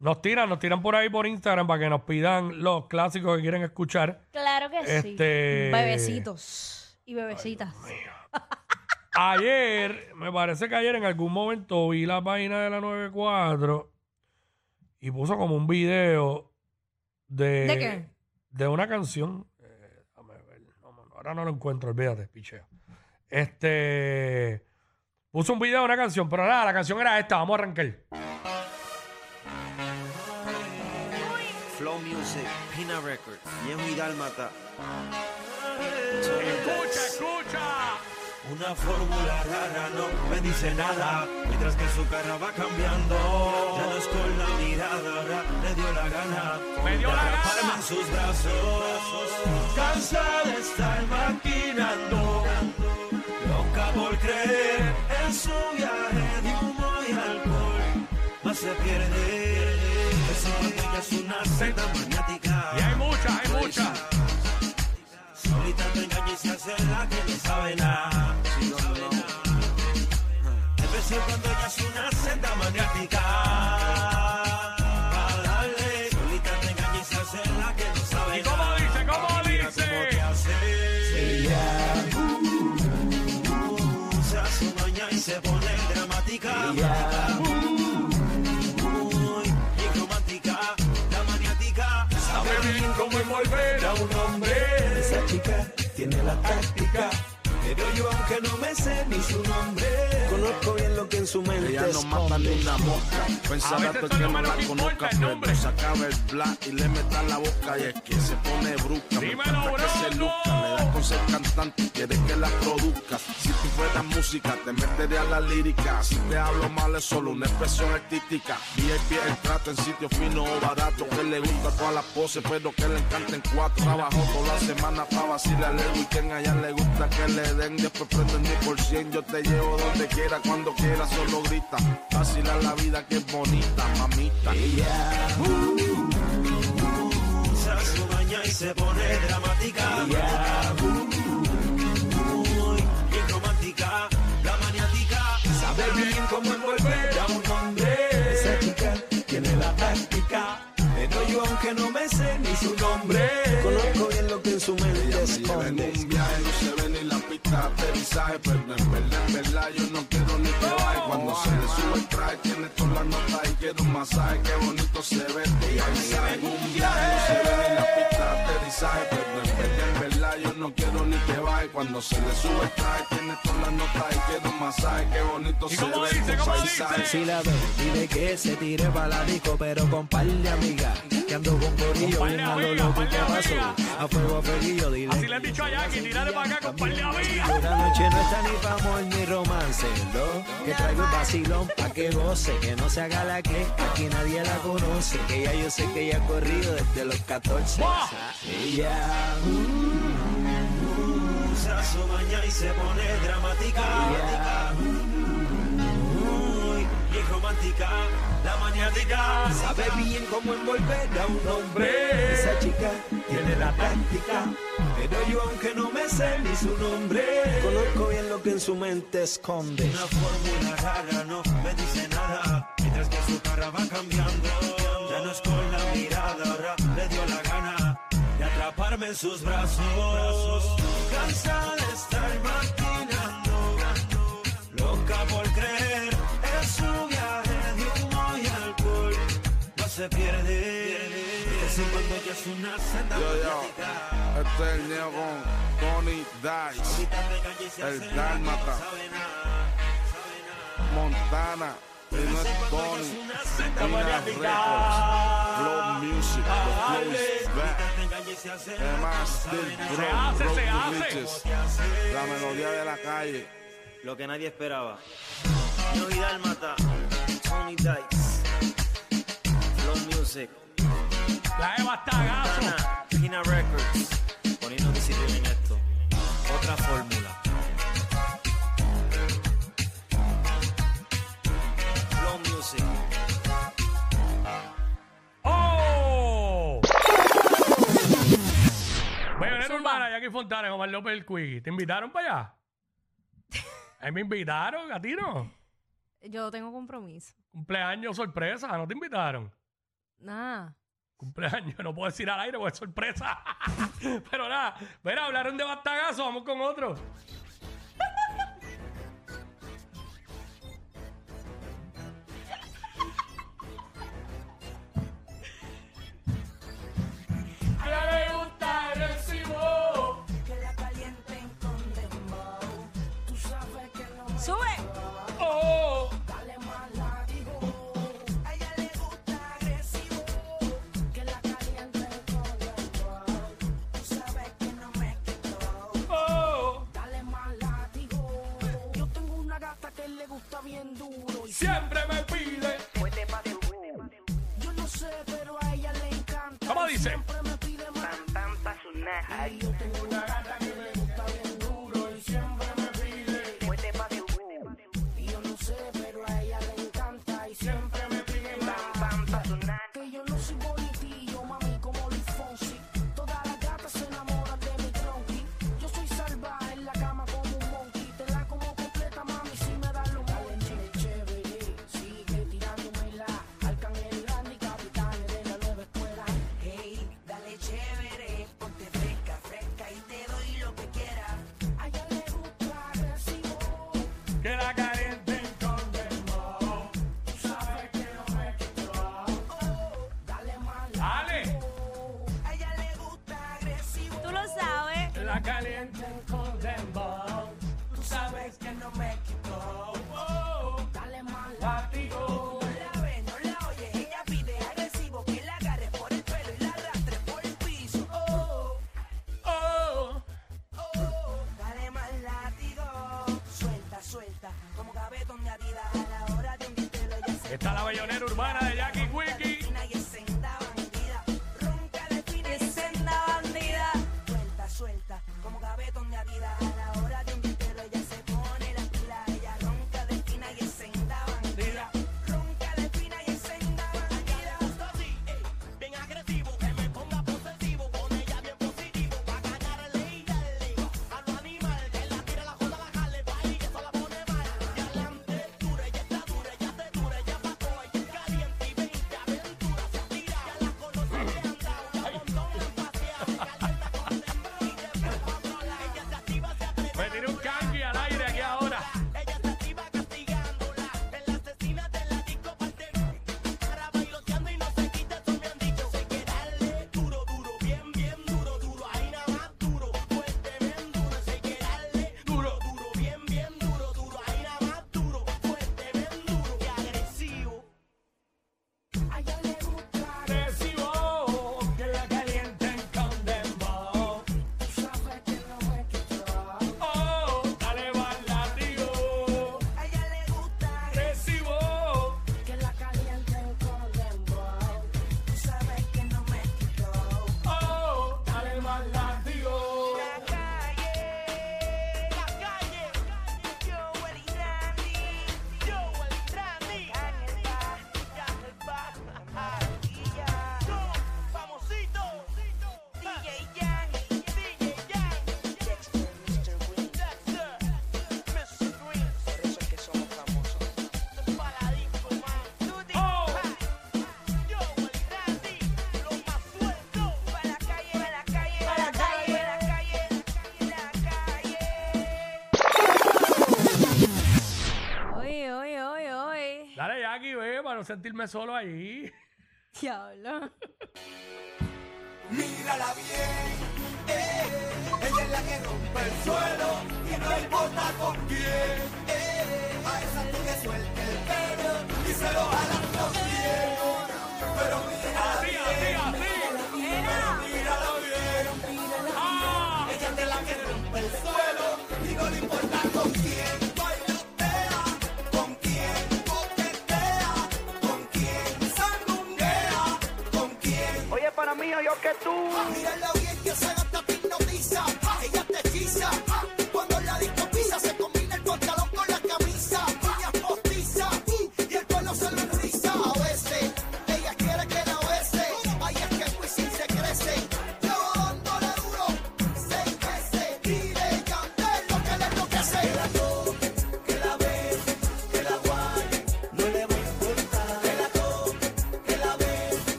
nos tiran, nos tiran por ahí por Instagram para que nos pidan los clásicos que quieren escuchar. Claro que sí. Este- Bebecitos y bebecitas. Ayer, me parece que ayer en algún momento vi la página de la 94 y puso como un video de, ¿De qué? de una canción. Eh, déjame ver, no, no, ahora no lo encuentro, olvídate, picheo. Este puso un video de una canción, pero nada, la canción era esta, vamos a arrancar. Music, Pina Records, Viejo y Dálmata. Escucha, escucha. Una fórmula rara no me dice nada, mientras que su cara va cambiando. Ya no es con la mirada, ahora le dio la gana. Me dio la gana. en sus brazos. Cansa de estar maquinando, loca por creer en su viaje de humo y alcohol. Más se pierde, es una seta maniática. Y hay muchas, hay muchas. Solita te engaña y se hace la que no sabe nada. De vez en cuando ella es una senda maniática. Pa' darle. Solita te engaña y se hace la que no sabe ¿Y cómo nada. dice? ¿Cómo Mira dice? cómo te hace. Ella usa su maña y se pone dramática. La táctica. Pero yo aunque no me sé ni su nombre, conozco bien lo que en su mente Ella no mata ni una mosca. Pensará que no me la conozca, pero acaba el black y le meta la boca. Y es que se pone brusca. Me Dímelo, encanta que se. Le da con ser cantante, quiere música, te metería la lírica. Si te hablo mal, es solo una expresión artística. VIP el trato en sitio fino o barato. Que le gusta todas las poses, pero que le encanten cuatro. Trabajó toda la semana para vacilarle el weekend. A ella le gusta que le den, después prenden mi por cien. Yo te llevo donde quiera, cuando quiera, solo grita. Vacilar la vida que es bonita, mamita. usa su maña y se pone dramática. Muy la maniática. Sabe bien cómo envolver a un hombre. Esa chica tiene la táctica. Pero yo aunque no me sé ni su nombre, conozco bien lo que en su mente me lleva en esconde. un viaje, no se ve ni la pista de aterrizaje, pero en verdad, en verdad, yo no quiero ni que baje. Cuando se le sube el traje, tiene todas las notas y quiero un masaje, qué bonito se ve. Me en un viaje, no se ve ni la pista de aterrizaje, pero en verdad, en verdad, yo no quiero ni que baje. Cuando se le sube el traje, tiene todas las notas y quiero un masaje, qué bonito ¿Y se cómo ve. dice? ¿Cómo paisaje. dice? Si la ve, dile que se tire para la disco, pero con par de amigas. Que ando con corillo, bien a lo loco, par ¿qué de pasó? A fuego a fueguillo, dile. Así le han dicho a Jackie, tírale para acá con par de amigas. La noche no está ni pa' amor ni romance, ¿no? Que traigo el vacilón pa' que goce, que no se haga la que aquí nadie la conoce, que ya yo sé que ella ha corrido desde los 14. ¡Buah! Ella usa su maña y se pone dramática. Muy bien romántica, la maniática. Sabe bien cómo envolver a un hombre. Esa chica tiene la táctica. Pero yo aunque no me sé ni su nombre, conozco bien lo que en su mente esconde. Una fórmula rara no me dice nada, mientras que su cara va cambiando. Ya no es atraparme en sus brazos. Cansa de estar maquinando, loca por creer en su viaje de humo y alcohol. No se pierde, en cuando ella es una senda Yo, yo, este es el neo con Tony Dice, el Dálmata, Montana, y no es Tony, Pina Records, Flow Music, the flow is back. Se hace, se hace. La melodía de la calle. Lo que nadie esperaba. Yo Vidal Mata, Tony Dice, Flow Music. La Eva está gaso. Luis Fontanes, Omar López el Quiggy. ¿Te invitaron para allá? Ahí me invitaron, a ti no. Yo tengo compromiso. Cumpleaños sorpresa, no te invitaron. Nada. Cumpleaños, no puedo decir al aire porque es sorpresa. Pero nada, mira, hablaron de bastagazo, vamos con otro. siempre me pide. Yo no sé, pero a ella le encanta. ¿Cómo dice? Siempre me pide más. Pam, pam, pa' su Está la bayonera urbana de Jackie sentirme solo allí. Diablo. Mírala bien, eh, ella es la que rompe el suelo y no importa con quién, eh, a esa tú que suelte Mírala.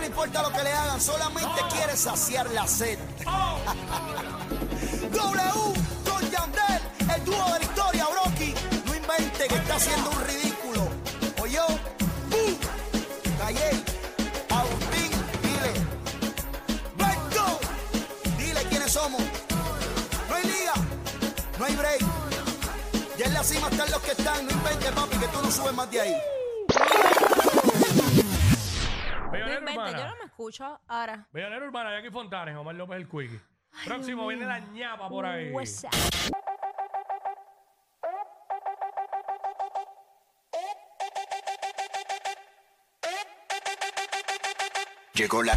no le importa lo que le hagan, solamente quiere saciar la sed. w con Yandel, el dúo de la historia, Brocky. No invente que está haciendo un ridículo. O yo, ¡Bum! Agustín, dile. Vengo, dile quiénes somos. No hay liga, no hay break. Y en la cima están los que están, no invente papi que tú no subes más de ahí. yo no me escucho ahora. Villanera Urbana, Jackie Fontanes, Omar López el Quickie. Próximo viene la ñapa por ahí. Llegó la